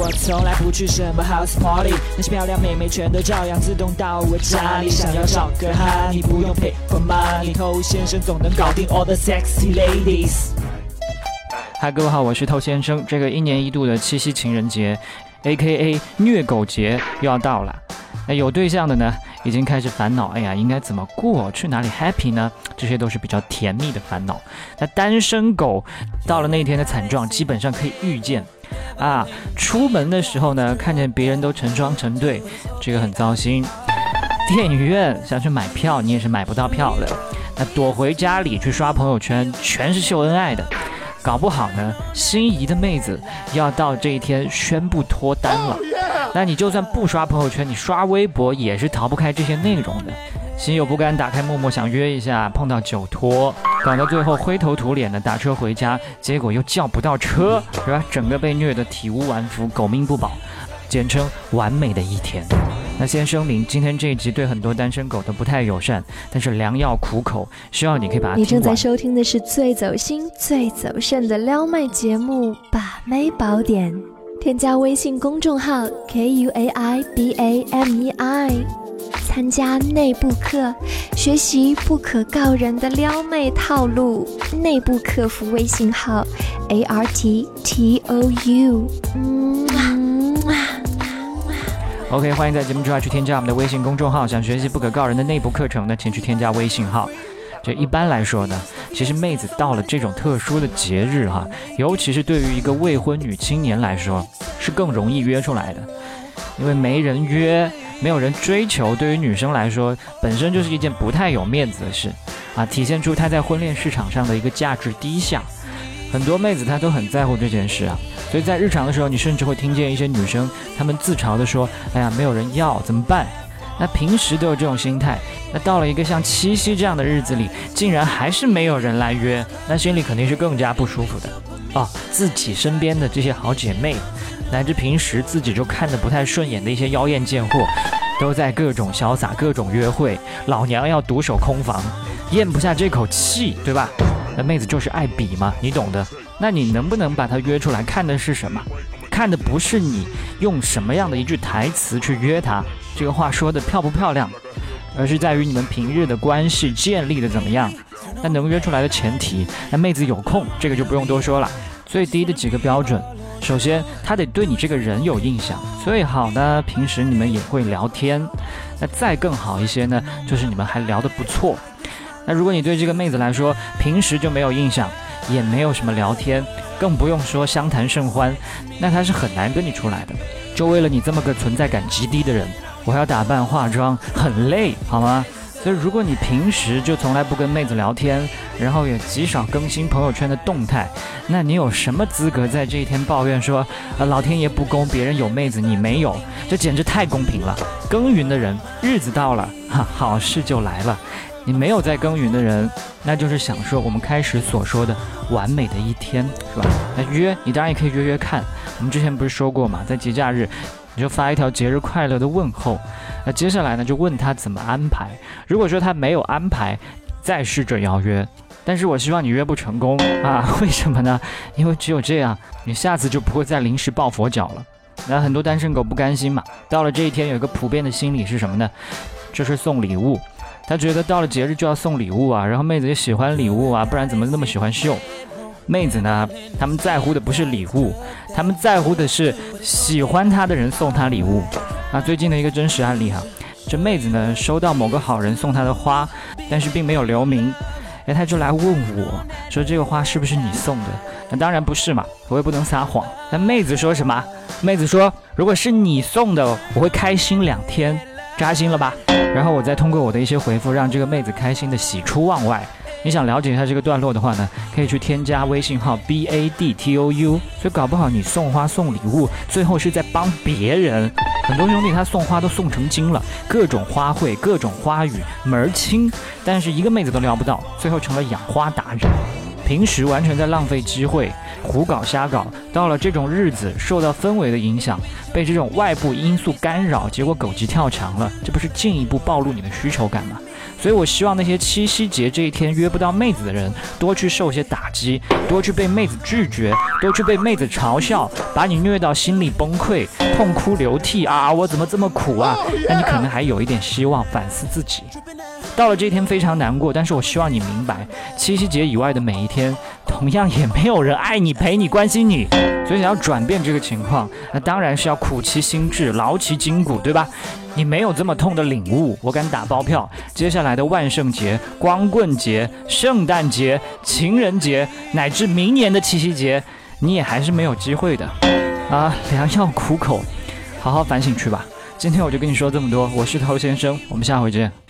我从来不去什么 house party，那些漂亮妹妹全都照样自动到我家里。想要找个哈，你不用 pay for money，偷先生总能搞定 all the sexy ladies。嗨，各位好，我是透先生。这个一年一度的七夕情人节，A.K.A 虐狗节又要到了。那有对象的呢，已经开始烦恼，哎呀，应该怎么过？去哪里 happy 呢？这些都是比较甜蜜的烦恼。那单身狗到了那天的惨状，基本上可以预见。啊，出门的时候呢，看见别人都成双成对，这个很糟心。电影院想去买票，你也是买不到票的。那躲回家里去刷朋友圈，全是秀恩爱的。搞不好呢，心仪的妹子要到这一天宣布脱单了。那你就算不刷朋友圈，你刷微博也是逃不开这些内容的。心有不甘，打开陌陌想约一下，碰到酒托，搞到最后灰头土脸的打车回家，结果又叫不到车，是吧？整个被虐得体无完肤，狗命不保，简称完美的一天。那先声明，今天这一集对很多单身狗都不太友善，但是良药苦口，希望你可以把它你正在收听的是最走心、最走肾的撩妹节目《把妹宝典》，添加微信公众号 k u a i b a m e i，参加内部课，学习不可告人的撩妹套路。内部客服微信号 a r t t o u。嗯 OK，欢迎在节目之外去添加我们的微信公众号。想学习不可告人的内部课程呢，请去添加微信号。这一般来说呢，其实妹子到了这种特殊的节日哈，尤其是对于一个未婚女青年来说，是更容易约出来的。因为没人约，没有人追求，对于女生来说，本身就是一件不太有面子的事啊，体现出她在婚恋市场上的一个价值低下。很多妹子她都很在乎这件事啊。所以在日常的时候，你甚至会听见一些女生她们自嘲地说：“哎呀，没有人要怎么办？”那平时都有这种心态，那到了一个像七夕这样的日子里，竟然还是没有人来约，那心里肯定是更加不舒服的。哦，自己身边的这些好姐妹，乃至平时自己就看得不太顺眼的一些妖艳贱货，都在各种潇洒、各种约会，老娘要独守空房，咽不下这口气，对吧？那妹子就是爱比嘛，你懂的。那你能不能把她约出来？看的是什么？看的不是你用什么样的一句台词去约她，这个话说的漂不漂亮，而是在于你们平日的关系建立的怎么样。那能约出来的前提，那妹子有空，这个就不用多说了。最低的几个标准，首先她得对你这个人有印象，最好呢平时你们也会聊天。那再更好一些呢，就是你们还聊得不错。那如果你对这个妹子来说平时就没有印象，也没有什么聊天，更不用说相谈甚欢，那她是很难跟你出来的。就为了你这么个存在感极低的人，我还要打扮化妆，很累，好吗？所以如果你平时就从来不跟妹子聊天，然后也极少更新朋友圈的动态，那你有什么资格在这一天抱怨说，呃，老天爷不公，别人有妹子你没有？这简直太公平了。耕耘的人，日子到了，哈，好事就来了。你没有在耕耘的人，那就是享受我们开始所说的完美的一天，是吧？那约你当然也可以约约看。我们之前不是说过嘛，在节假日你就发一条节日快乐的问候。那接下来呢，就问他怎么安排。如果说他没有安排，再试着邀约。但是我希望你约不成功啊？为什么呢？因为只有这样，你下次就不会再临时抱佛脚了。那很多单身狗不甘心嘛，到了这一天有一个普遍的心理是什么呢？就是送礼物。他觉得到了节日就要送礼物啊，然后妹子也喜欢礼物啊，不然怎么那么喜欢秀？妹子呢，他们在乎的不是礼物，他们在乎的是喜欢她的人送她礼物。啊，最近的一个真实案例哈，这妹子呢收到某个好人送她的花，但是并没有留名，哎，她就来问我说这个花是不是你送的？那当然不是嘛，我也不能撒谎。那妹子说什么？妹子说如果是你送的，我会开心两天。扎心了吧？然后我再通过我的一些回复，让这个妹子开心的喜出望外。你想了解一下这个段落的话呢，可以去添加微信号 b a d t o u。所以搞不好你送花送礼物，最后是在帮别人。很多兄弟他送花都送成精了，各种花卉、各种花语门儿清，但是一个妹子都撩不到，最后成了养花达人。平时完全在浪费机会，胡搞瞎搞。到了这种日子，受到氛围的影响，被这种外部因素干扰，结果狗急跳墙了，这不是进一步暴露你的需求感吗？所以，我希望那些七夕节这一天约不到妹子的人，多去受些打击，多去被妹子拒绝，多去被妹子嘲笑，把你虐到心里崩溃、痛哭流涕啊！我怎么这么苦啊？那你可能还有一点希望反思自己。到了这一天非常难过，但是我希望你明白，七夕节以外的每一天，同样也没有人爱你、陪你、关心你。所以想要转变这个情况，那当然是要苦其心志、劳其筋骨，对吧？你没有这么痛的领悟，我敢打包票，接下来的万圣节、光棍节、圣诞节、情人节，乃至明年的七夕节，你也还是没有机会的。啊，良药苦口，好好反省去吧。今天我就跟你说这么多，我是头先生，我们下回见。